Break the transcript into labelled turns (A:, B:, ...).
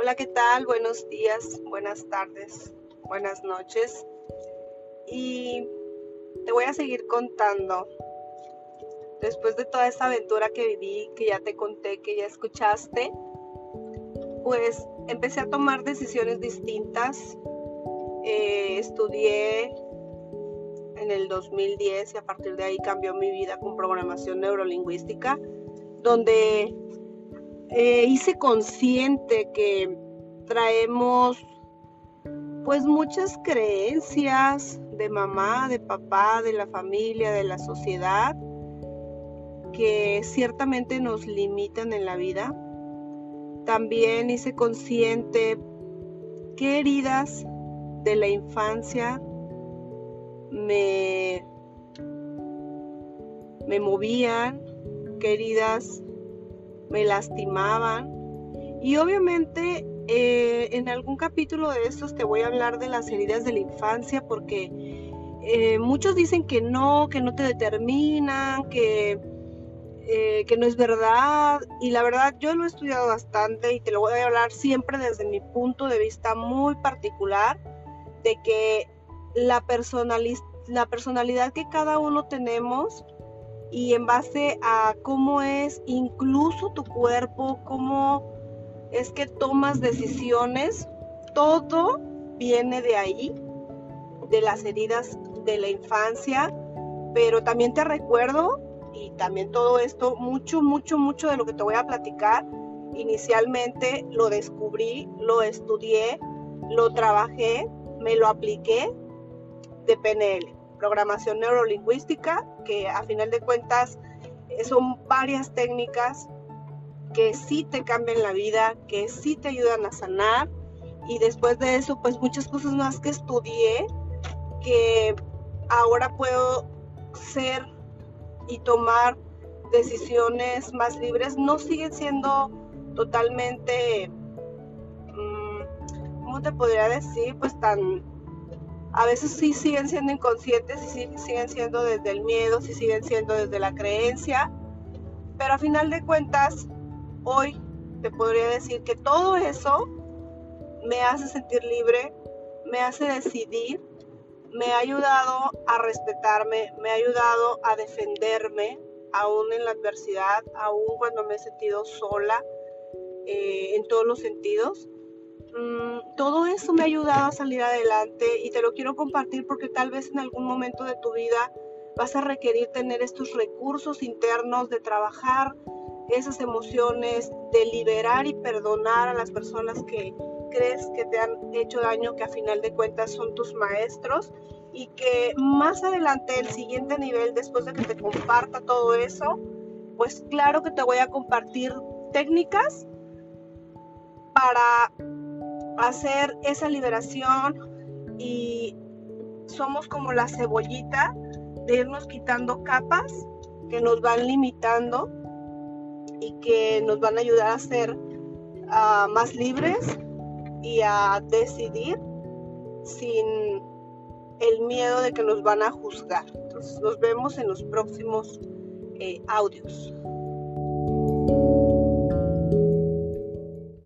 A: Hola, ¿qué tal? Buenos días, buenas tardes, buenas noches. Y te voy a seguir contando. Después de toda esta aventura que viví, que ya te conté, que ya escuchaste, pues empecé a tomar decisiones distintas. Eh, estudié en el 2010 y a partir de ahí cambió mi vida con programación neurolingüística, donde eh, hice consciente que traemos pues muchas creencias de mamá, de papá, de la familia, de la sociedad, que ciertamente nos limitan en la vida. También hice consciente qué heridas de la infancia me, me movían, qué heridas me lastimaban. Y obviamente eh, en algún capítulo de estos te voy a hablar de las heridas de la infancia porque eh, muchos dicen que no, que no te determinan, que, eh, que no es verdad. Y la verdad yo lo he estudiado bastante y te lo voy a hablar siempre desde mi punto de vista muy particular de que la, la personalidad que cada uno tenemos y en base a cómo es incluso tu cuerpo, cómo es que tomas decisiones, todo viene de ahí, de las heridas de la infancia, pero también te recuerdo y también todo esto, mucho, mucho, mucho de lo que te voy a platicar, inicialmente lo descubrí, lo estudié, lo trabajé, me lo apliqué de PNL programación neurolingüística, que a final de cuentas eh, son varias técnicas que sí te cambian la vida, que sí te ayudan a sanar. Y después de eso, pues muchas cosas más que estudié, que ahora puedo ser y tomar decisiones más libres, no siguen siendo totalmente, mm, ¿cómo te podría decir? Pues tan a veces sí siguen siendo inconscientes, sí siguen siendo desde el miedo, sí siguen siendo desde la creencia, pero a final de cuentas, hoy te podría decir que todo eso me hace sentir libre, me hace decidir, me ha ayudado a respetarme, me ha ayudado a defenderme, aún en la adversidad, aún cuando me he sentido sola eh, en todos los sentidos. Mm, todo eso me ha ayudado a salir adelante y te lo quiero compartir porque tal vez en algún momento de tu vida vas a requerir tener estos recursos internos de trabajar esas emociones, de liberar y perdonar a las personas que crees que te han hecho daño, que a final de cuentas son tus maestros y que más adelante, el siguiente nivel, después de que te comparta todo eso, pues claro que te voy a compartir técnicas para hacer esa liberación y somos como la cebollita de irnos quitando capas que nos van limitando y que nos van a ayudar a ser ah, más libres y a decidir sin el miedo de que nos van a juzgar. Nos vemos en los próximos eh, audios.